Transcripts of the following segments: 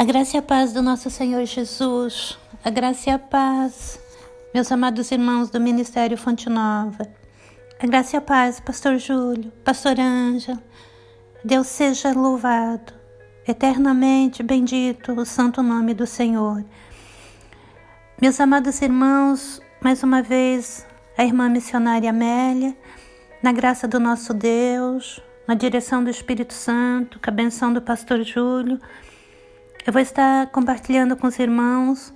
A graça e a paz do nosso Senhor Jesus, a graça e a paz, meus amados irmãos do Ministério Fonte Nova, a graça e a paz, Pastor Júlio, Pastor Ângela, Deus seja louvado, eternamente bendito o santo nome do Senhor. Meus amados irmãos, mais uma vez, a irmã missionária Amélia, na graça do nosso Deus, na direção do Espírito Santo, com a benção do Pastor Júlio, eu vou estar compartilhando com os irmãos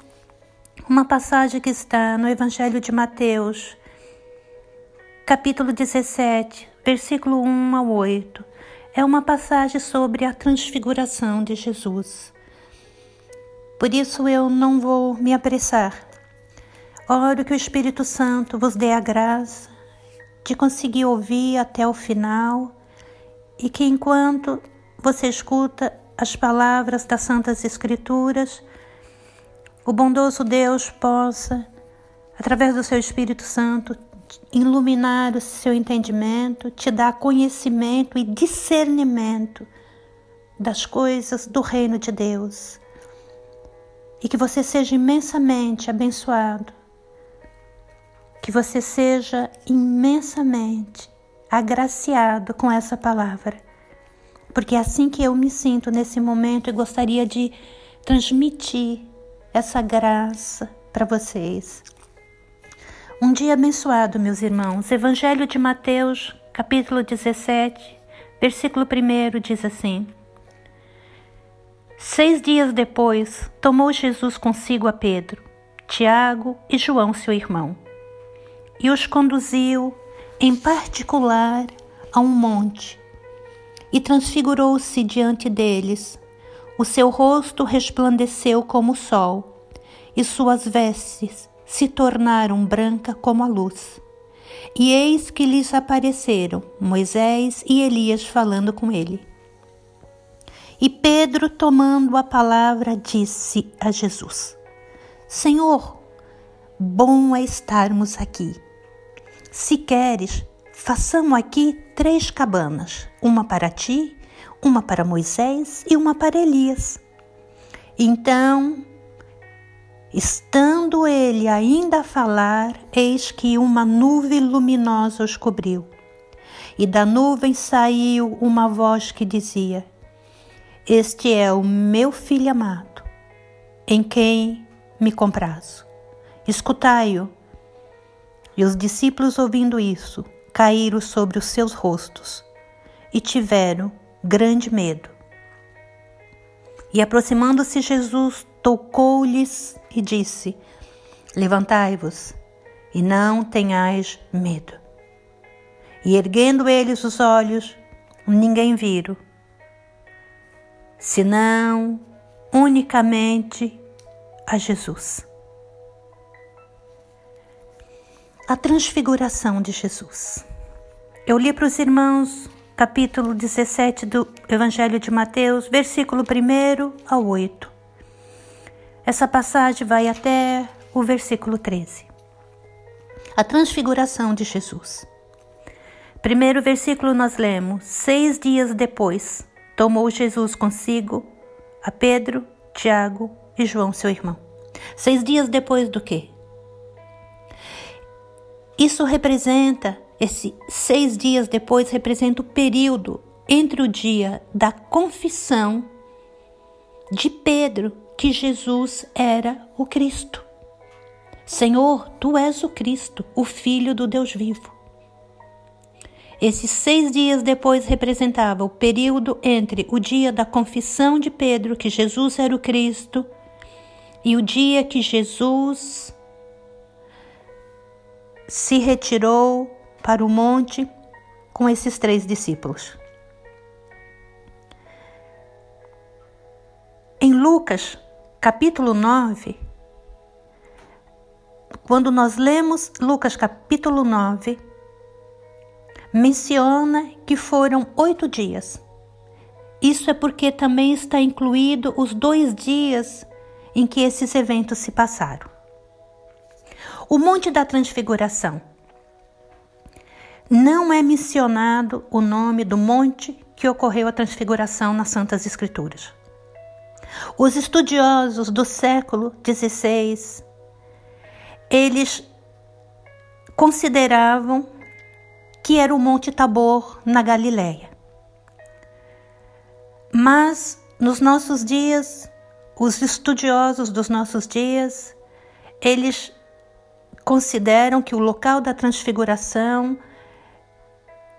uma passagem que está no Evangelho de Mateus, capítulo 17, versículo 1 ao 8. É uma passagem sobre a transfiguração de Jesus. Por isso eu não vou me apressar. Oro que o Espírito Santo vos dê a graça de conseguir ouvir até o final e que enquanto você escuta as palavras das Santas Escrituras, o bondoso Deus possa, através do seu Espírito Santo, iluminar o seu entendimento, te dar conhecimento e discernimento das coisas do reino de Deus. E que você seja imensamente abençoado, que você seja imensamente agraciado com essa palavra porque é assim que eu me sinto nesse momento e gostaria de transmitir essa graça para vocês. Um dia abençoado, meus irmãos. Evangelho de Mateus, capítulo 17, versículo 1 diz assim: Seis dias depois, tomou Jesus consigo a Pedro, Tiago e João, seu irmão, e os conduziu, em particular, a um monte e transfigurou-se diante deles. O seu rosto resplandeceu como o sol, e suas vestes se tornaram branca como a luz. E eis que lhes apareceram Moisés e Elias falando com ele. E Pedro, tomando a palavra, disse a Jesus: Senhor, bom é estarmos aqui. Se queres, Façamos aqui três cabanas: uma para ti, uma para Moisés e uma para Elias. Então, estando ele ainda a falar, eis que uma nuvem luminosa os cobriu. E da nuvem saiu uma voz que dizia: Este é o meu filho amado, em quem me comprazo. Escutai-o. E os discípulos, ouvindo isso, caíram sobre os seus rostos e tiveram grande medo. E aproximando-se Jesus, tocou-lhes e disse: Levantai-vos e não tenhais medo. E erguendo eles os olhos, ninguém viram, senão unicamente a Jesus. A transfiguração de Jesus. Eu li para os irmãos capítulo 17 do Evangelho de Mateus, versículo 1 ao 8. Essa passagem vai até o versículo 13. A transfiguração de Jesus. Primeiro versículo nós lemos: Seis dias depois, tomou Jesus consigo a Pedro, Tiago e João, seu irmão. Seis dias depois do quê? Isso representa, esse seis dias depois, representa o período entre o dia da confissão de Pedro que Jesus era o Cristo. Senhor, tu és o Cristo, o Filho do Deus vivo. Esses seis dias depois representava o período entre o dia da confissão de Pedro que Jesus era o Cristo e o dia que Jesus se retirou para o monte com esses três discípulos. Em Lucas, capítulo 9, quando nós lemos Lucas, capítulo 9, menciona que foram oito dias. Isso é porque também está incluído os dois dias em que esses eventos se passaram. O Monte da Transfiguração. Não é mencionado o nome do monte que ocorreu a transfiguração nas Santas Escrituras. Os estudiosos do século XVI, eles consideravam que era o Monte Tabor na Galileia. Mas nos nossos dias, os estudiosos dos nossos dias, eles consideram que o local da transfiguração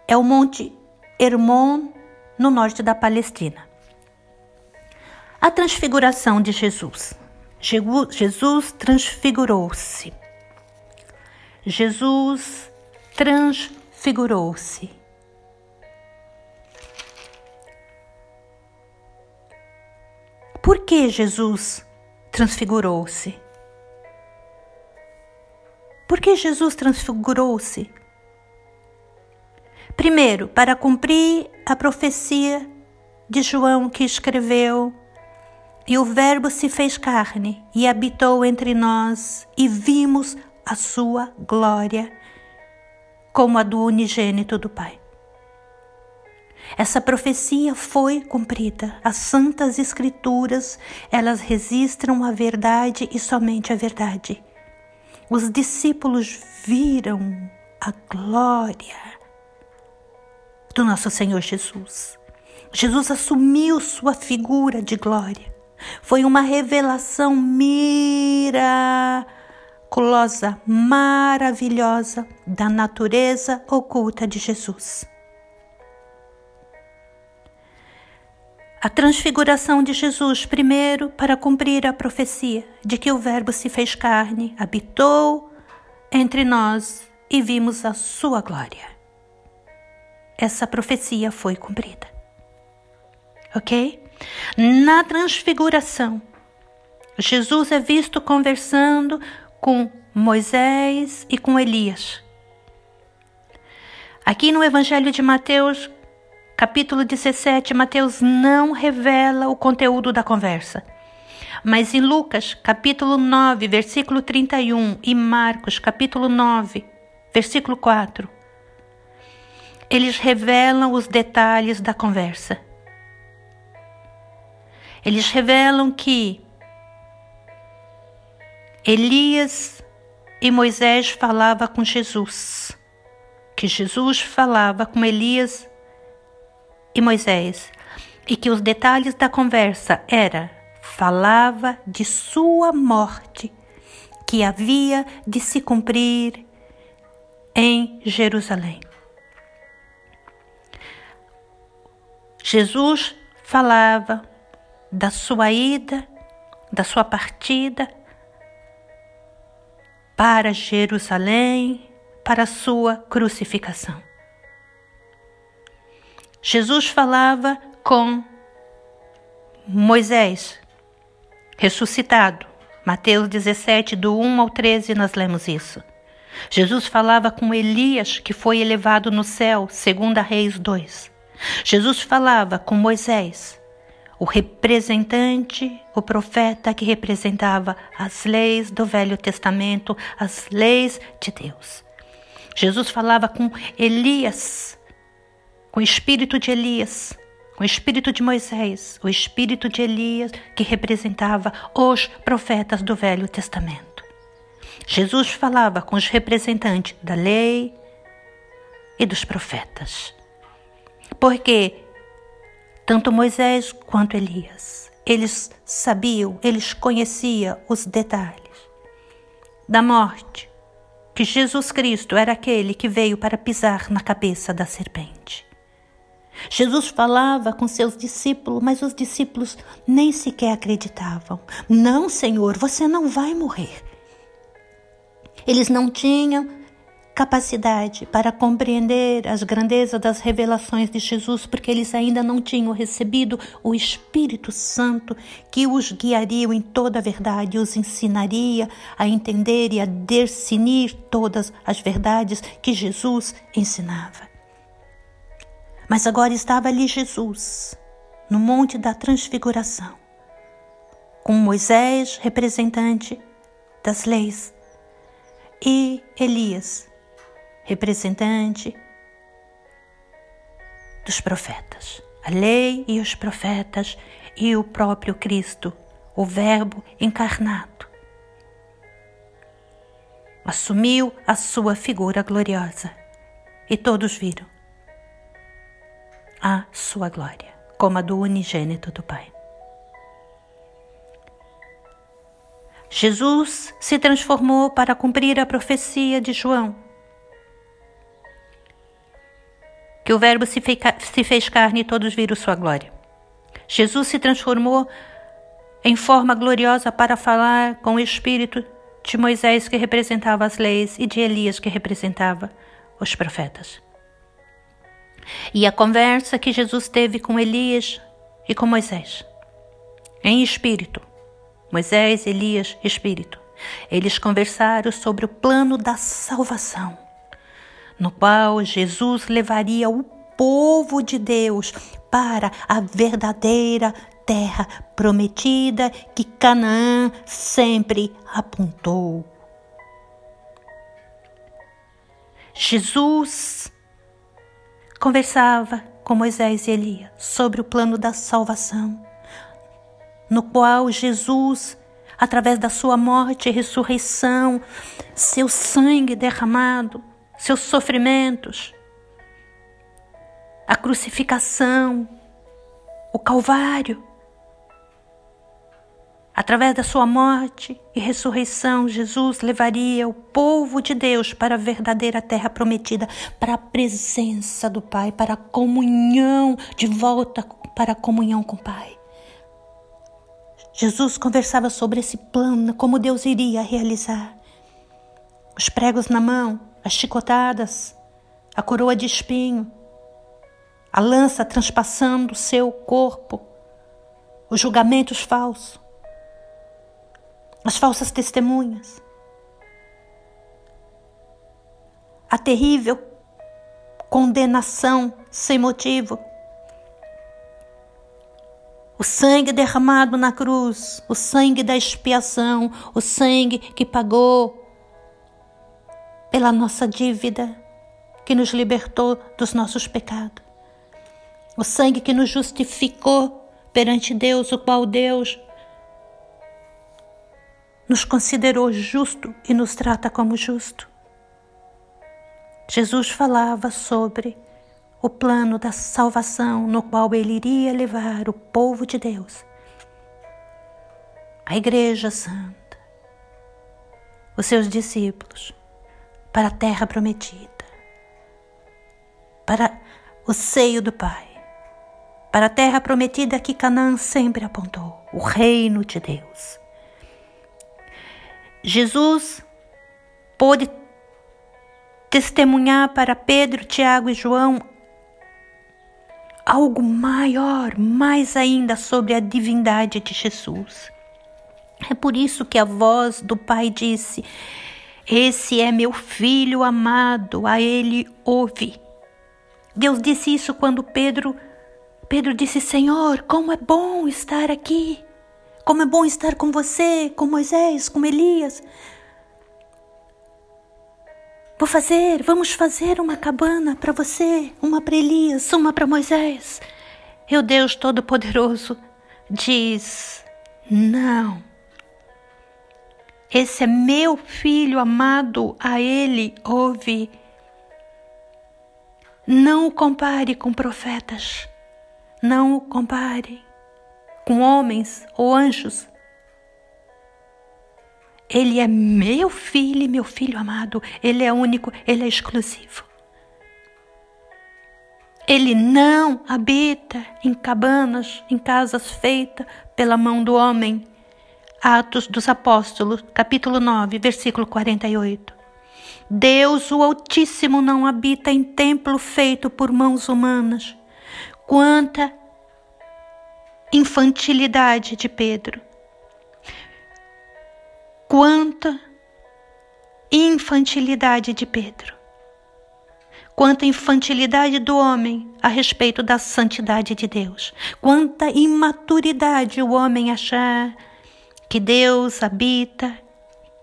é o Monte Hermon, no norte da Palestina. A transfiguração de Jesus. Jesus transfigurou-se. Jesus transfigurou-se. Por que Jesus transfigurou-se? Por que Jesus transfigurou-se? Primeiro, para cumprir a profecia de João que escreveu: E o Verbo se fez carne e habitou entre nós, e vimos a sua glória, como a do unigênito do Pai. Essa profecia foi cumprida. As santas escrituras, elas registram a verdade e somente a verdade. Os discípulos viram a glória do nosso Senhor Jesus. Jesus assumiu sua figura de glória. Foi uma revelação miraculosa, maravilhosa da natureza oculta de Jesus. A transfiguração de Jesus, primeiro, para cumprir a profecia de que o Verbo se fez carne, habitou entre nós e vimos a sua glória. Essa profecia foi cumprida. Ok? Na transfiguração, Jesus é visto conversando com Moisés e com Elias. Aqui no Evangelho de Mateus, capítulo 17, Mateus não revela o conteúdo da conversa. Mas em Lucas, capítulo 9, versículo 31 e Marcos, capítulo 9, versículo 4, eles revelam os detalhes da conversa. Eles revelam que Elias e Moisés falava com Jesus, que Jesus falava com Elias e Moisés, e que os detalhes da conversa era falava de sua morte, que havia de se cumprir em Jerusalém. Jesus falava da sua ida, da sua partida para Jerusalém, para a sua crucificação. Jesus falava com Moisés, ressuscitado. Mateus 17, do 1 ao 13, nós lemos isso. Jesus falava com Elias, que foi elevado no céu, segundo Reis 2. Jesus falava com Moisés, o representante, o profeta que representava as leis do Velho Testamento, as leis de Deus. Jesus falava com Elias, com o espírito de Elias, com o espírito de Moisés, o espírito de Elias que representava os profetas do Velho Testamento. Jesus falava com os representantes da lei e dos profetas. Porque tanto Moisés quanto Elias, eles sabiam, eles conheciam os detalhes da morte, que Jesus Cristo era aquele que veio para pisar na cabeça da serpente. Jesus falava com seus discípulos, mas os discípulos nem sequer acreditavam. Não, Senhor, você não vai morrer. Eles não tinham capacidade para compreender as grandezas das revelações de Jesus, porque eles ainda não tinham recebido o Espírito Santo que os guiaria em toda a verdade, os ensinaria a entender e a discernir todas as verdades que Jesus ensinava. Mas agora estava ali Jesus, no Monte da Transfiguração, com Moisés, representante das leis, e Elias, representante dos profetas. A lei e os profetas, e o próprio Cristo, o Verbo encarnado. Assumiu a sua figura gloriosa e todos viram a sua glória, como a do unigênito do Pai. Jesus se transformou para cumprir a profecia de João. Que o Verbo se fez carne e todos viram sua glória. Jesus se transformou em forma gloriosa para falar com o espírito de Moisés, que representava as leis, e de Elias, que representava os profetas. E a conversa que Jesus teve com Elias e com Moisés, em espírito, Moisés, Elias, Espírito. Eles conversaram sobre o plano da salvação, no qual Jesus levaria o povo de Deus para a verdadeira terra prometida que Canaã sempre apontou. Jesus conversava com Moisés e Elias sobre o plano da salvação no qual Jesus, através da sua morte e ressurreição, seu sangue derramado, seus sofrimentos, a crucificação, o Calvário, Através da sua morte e ressurreição, Jesus levaria o povo de Deus para a verdadeira terra prometida, para a presença do Pai, para a comunhão, de volta para a comunhão com o Pai. Jesus conversava sobre esse plano, como Deus iria realizar. Os pregos na mão, as chicotadas, a coroa de espinho, a lança transpassando o seu corpo, os julgamentos falsos, as falsas testemunhas, a terrível condenação sem motivo o sangue derramado na cruz, o sangue da expiação, o sangue que pagou pela nossa dívida, que nos libertou dos nossos pecados. O sangue que nos justificou perante Deus, o qual Deus nos considerou justo e nos trata como justo. Jesus falava sobre o plano da salvação no qual ele iria levar o povo de Deus, a Igreja Santa, os seus discípulos, para a terra prometida, para o seio do Pai, para a terra prometida que Canaã sempre apontou, o reino de Deus. Jesus pôde testemunhar para Pedro, Tiago e João algo maior, mais ainda sobre a divindade de Jesus. É por isso que a voz do Pai disse: Esse é meu filho amado, a ele ouve. Deus disse isso quando Pedro Pedro disse: Senhor, como é bom estar aqui. Como é bom estar com você, com Moisés, com Elias. Vou fazer, vamos fazer uma cabana para você, uma para Elias, uma para Moisés. E o Deus Todo-Poderoso diz: Não. Esse é meu filho amado, a ele ouve. Não o compare com profetas, não o compare com homens ou anjos, ele é meu filho meu filho amado. Ele é único, ele é exclusivo. Ele não habita em cabanas, em casas feitas pela mão do homem. Atos dos Apóstolos, capítulo 9, versículo 48. Deus, o Altíssimo, não habita em templo feito por mãos humanas. Quanta infantilidade de Pedro! Quanta infantilidade de Pedro. Quanta infantilidade do homem a respeito da santidade de Deus. Quanta imaturidade o homem achar que Deus habita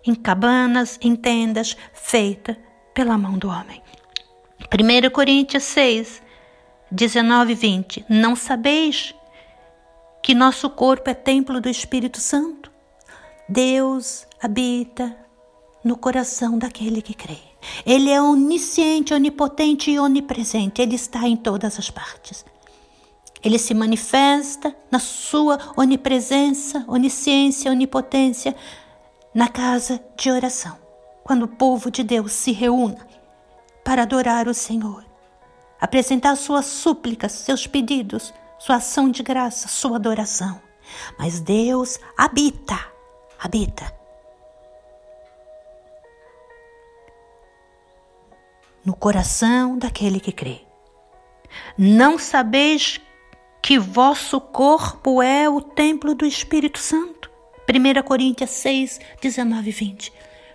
em cabanas, em tendas feitas pela mão do homem. 1 Coríntios 6, 19 e 20. Não sabeis que nosso corpo é templo do Espírito Santo? Deus habita no coração daquele que crê. Ele é onisciente, onipotente e onipresente. Ele está em todas as partes. Ele se manifesta na sua onipresença, onisciência, onipotência na casa de oração, quando o povo de Deus se reúne para adorar o Senhor, apresentar suas súplicas, seus pedidos, sua ação de graça, sua adoração. Mas Deus habita, habita no coração daquele que crê. Não sabeis que vosso corpo é o templo do Espírito Santo. 1 Coríntios 6, 19 e 20.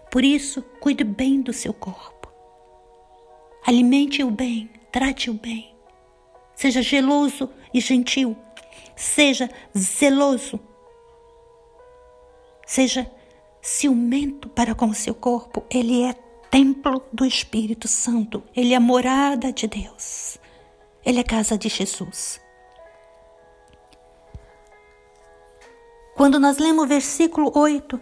Por isso, cuide bem do seu corpo. Alimente-o bem, trate-o bem. Seja geloso e gentil. Seja zeloso. Seja ciumento para com seu corpo. Ele é templo do Espírito Santo. Ele é morada de Deus. Ele é casa de Jesus. Quando nós lemos o versículo 8,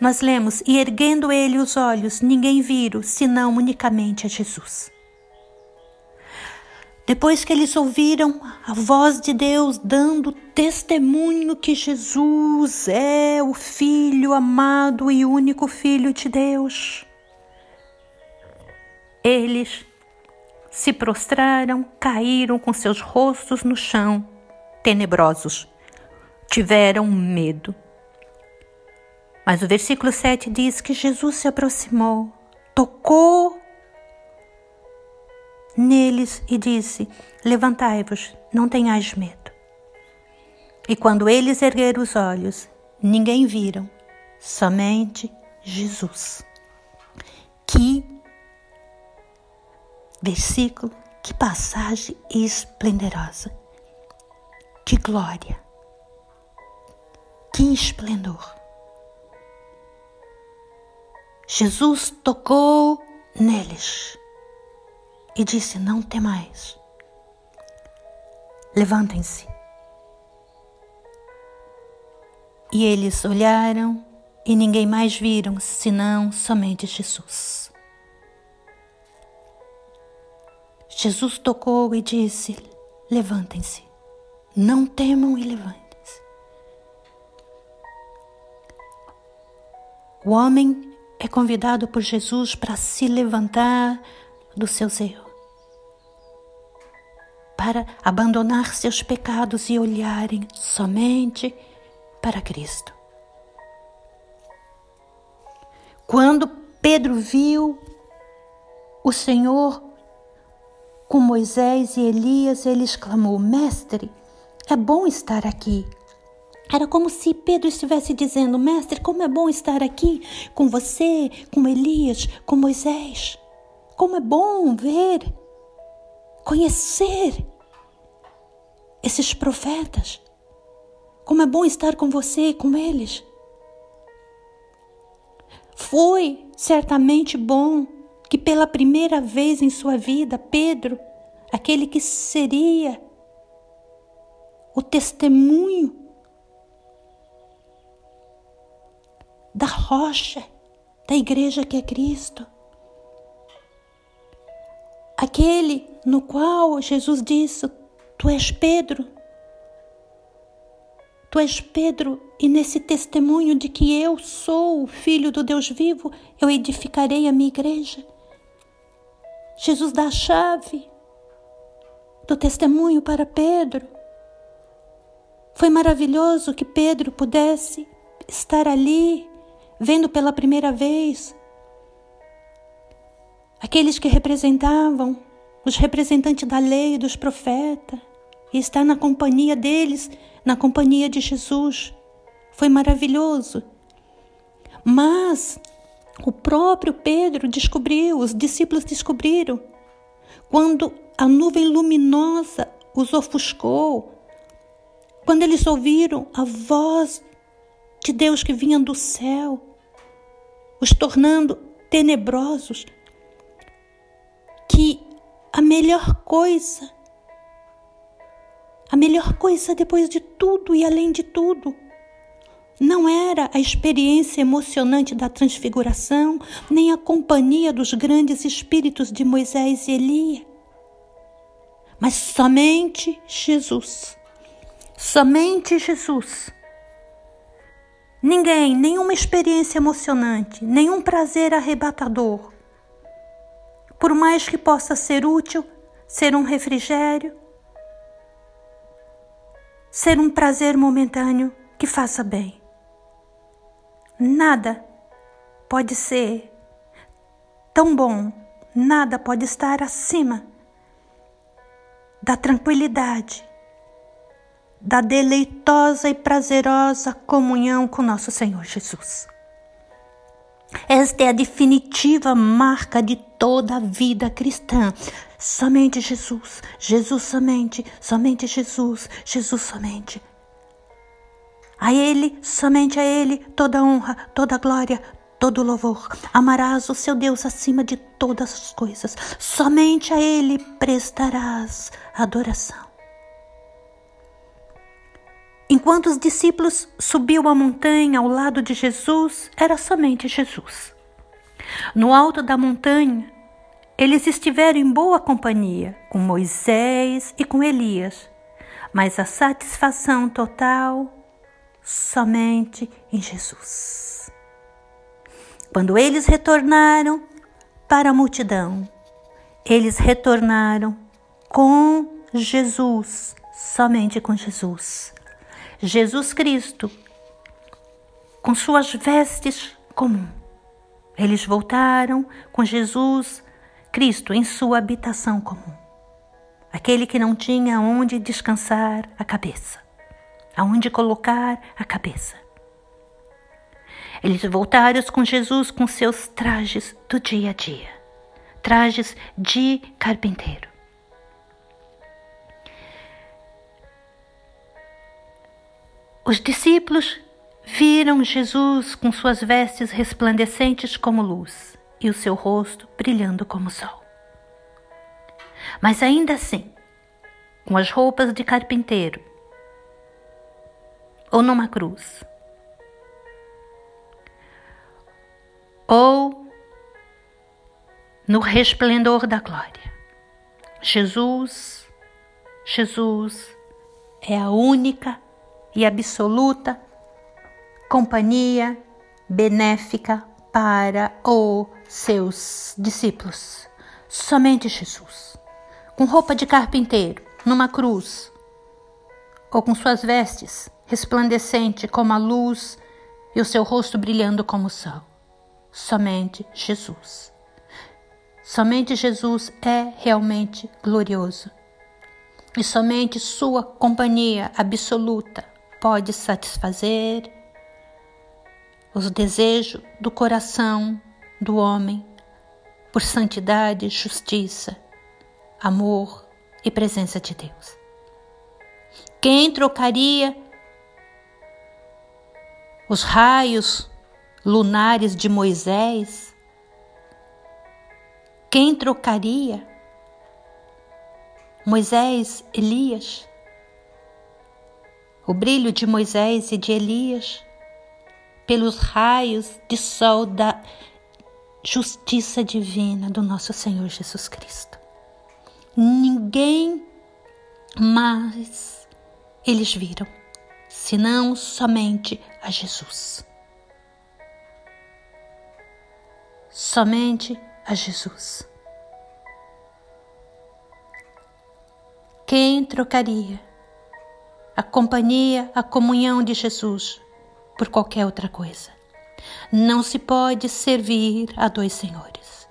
nós lemos: E erguendo ele os olhos, ninguém viram, senão unicamente a Jesus. Depois que eles ouviram a voz de Deus dando testemunho que Jesus é o Filho amado e único Filho de Deus, eles se prostraram, caíram com seus rostos no chão, tenebrosos tiveram medo. Mas o versículo 7 diz que Jesus se aproximou, tocou neles e disse: Levantai-vos, não tenhais medo. E quando eles ergueram os olhos, ninguém viram, somente Jesus. Que versículo, que passagem esplendorosa, que glória. Que esplendor! Jesus tocou neles e disse: Não temais. Levantem-se. E eles olharam e ninguém mais viram senão somente Jesus. Jesus tocou e disse: Levantem-se. Não temam e levantem. O homem é convidado por Jesus para se levantar do seu erros, para abandonar seus pecados e olharem somente para Cristo. Quando Pedro viu o Senhor com Moisés e Elias, ele exclamou: Mestre, é bom estar aqui. Era como se Pedro estivesse dizendo: Mestre, como é bom estar aqui com você, com Elias, com Moisés. Como é bom ver, conhecer esses profetas. Como é bom estar com você e com eles. Foi certamente bom que pela primeira vez em sua vida, Pedro, aquele que seria o testemunho da rocha da igreja que é Cristo. Aquele no qual Jesus disse: Tu és Pedro. Tu és Pedro, e nesse testemunho de que eu sou o Filho do Deus vivo, eu edificarei a minha igreja. Jesus dá a chave do testemunho para Pedro. Foi maravilhoso que Pedro pudesse estar ali vendo pela primeira vez aqueles que representavam os representantes da lei e dos profetas e estar na companhia deles, na companhia de Jesus. Foi maravilhoso. Mas o próprio Pedro descobriu, os discípulos descobriram, quando a nuvem luminosa os ofuscou, quando eles ouviram a voz de Deus que vinha do céu, os tornando tenebrosos, que a melhor coisa a melhor coisa depois de tudo e além de tudo. Não era a experiência emocionante da transfiguração, nem a companhia dos grandes espíritos de Moisés e Elias, mas somente Jesus. Somente Jesus. Ninguém, nenhuma experiência emocionante, nenhum prazer arrebatador, por mais que possa ser útil, ser um refrigério, ser um prazer momentâneo que faça bem. Nada pode ser tão bom, nada pode estar acima da tranquilidade, da deleitosa e prazerosa comunhão com nosso Senhor Jesus. Esta é a definitiva marca de toda a vida cristã. Somente Jesus, Jesus somente, somente Jesus, Jesus somente. A Ele, somente a Ele, toda honra, toda glória, todo louvor. Amarás o seu Deus acima de todas as coisas. Somente a Ele prestarás adoração. Enquanto os discípulos subiam a montanha ao lado de Jesus, era somente Jesus. No alto da montanha, eles estiveram em boa companhia com Moisés e com Elias, mas a satisfação total somente em Jesus. Quando eles retornaram para a multidão, eles retornaram com Jesus, somente com Jesus. Jesus Cristo, com suas vestes comum. Eles voltaram com Jesus Cristo em sua habitação comum. Aquele que não tinha onde descansar a cabeça aonde colocar a cabeça. Eles voltaram com Jesus com seus trajes do dia a dia, trajes de carpinteiro. Os discípulos viram Jesus com suas vestes resplandecentes como luz e o seu rosto brilhando como sol. Mas ainda assim, com as roupas de carpinteiro ou numa cruz. Ou no resplendor da glória. Jesus, Jesus é a única e absoluta companhia benéfica para os seus discípulos. Somente Jesus. Com roupa de carpinteiro, numa cruz, ou com suas vestes resplandecente como a luz e o seu rosto brilhando como o sol. Somente Jesus. Somente Jesus é realmente glorioso. E somente Sua companhia absoluta pode satisfazer os desejos do coração do homem por santidade, justiça, amor e presença de Deus. Quem trocaria os raios lunares de Moisés, quem trocaria Moisés, Elias? O brilho de Moisés e de Elias pelos raios de sol da justiça divina do nosso Senhor Jesus Cristo. Ninguém mais eles viram senão somente a Jesus. Somente a Jesus. Quem trocaria a companhia, a comunhão de Jesus por qualquer outra coisa? Não se pode servir a dois senhores.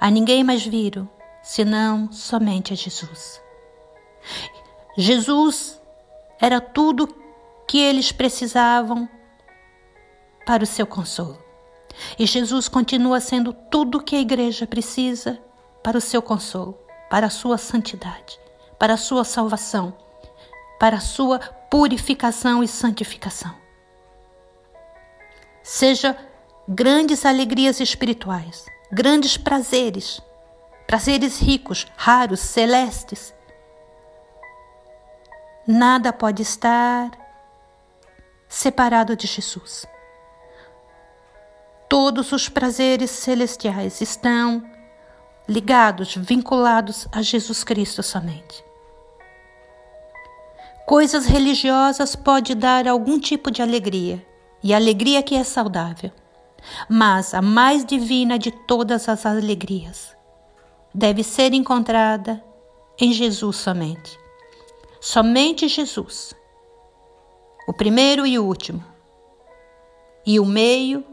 A ninguém mais viram, senão somente a Jesus. Jesus era tudo que eles precisavam para o seu consolo. E Jesus continua sendo tudo que a igreja precisa para o seu consolo, para a sua santidade, para a sua salvação, para a sua purificação e santificação. Seja grandes alegrias espirituais, grandes prazeres, prazeres ricos, raros, celestes, Nada pode estar separado de Jesus. Todos os prazeres celestiais estão ligados, vinculados a Jesus Cristo somente. Coisas religiosas pode dar algum tipo de alegria, e alegria que é saudável. Mas a mais divina de todas as alegrias deve ser encontrada em Jesus somente. Somente Jesus. O primeiro e o último. E o meio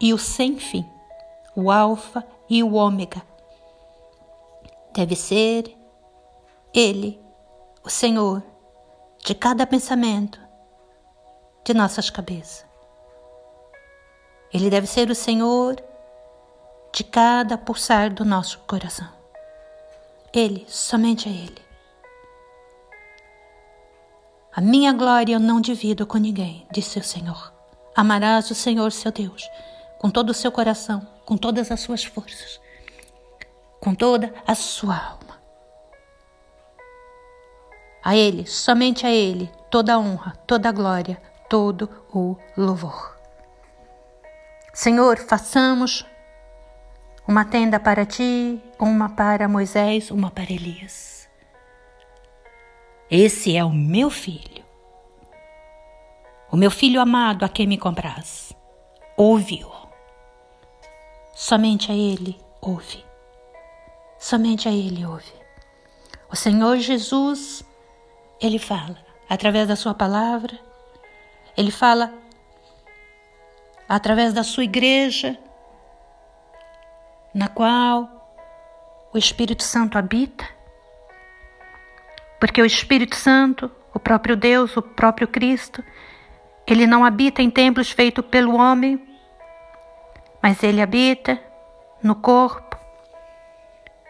e o sem fim. O Alfa e o Ômega. Deve ser Ele, o Senhor de cada pensamento de nossas cabeças. Ele deve ser o Senhor de cada pulsar do nosso coração. Ele, somente a Ele. A minha glória eu não divido com ninguém, disse o Senhor. Amarás o Senhor seu Deus com todo o seu coração, com todas as suas forças, com toda a sua alma. A Ele, somente a Ele, toda a honra, toda a glória, todo o louvor. Senhor, façamos uma tenda para ti, uma para Moisés, uma para Elias. Esse é o meu filho, o meu filho amado a quem me compraz. Ouve-o. Somente a Ele ouve. Somente a Ele ouve. O Senhor Jesus ele fala através da sua palavra, ele fala através da sua igreja, na qual o Espírito Santo habita. Porque o Espírito Santo, o próprio Deus, o próprio Cristo, ele não habita em templos feitos pelo homem, mas ele habita no corpo,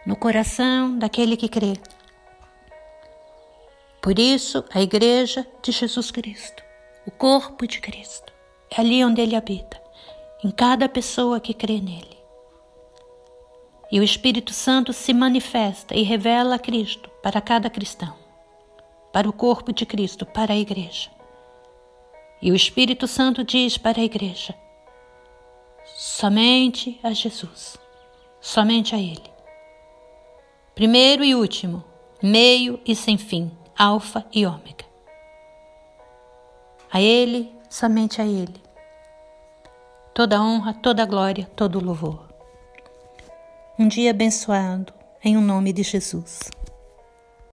no coração daquele que crê. Por isso, a Igreja de Jesus Cristo, o corpo de Cristo, é ali onde ele habita, em cada pessoa que crê nele. E o Espírito Santo se manifesta e revela Cristo para cada cristão, para o corpo de Cristo, para a Igreja. E o Espírito Santo diz para a Igreja: somente a Jesus, somente a Ele. Primeiro e último, meio e sem fim Alfa e Ômega. A Ele, somente a Ele, toda honra, toda glória, todo louvor. Um dia abençoado, em o um nome de Jesus.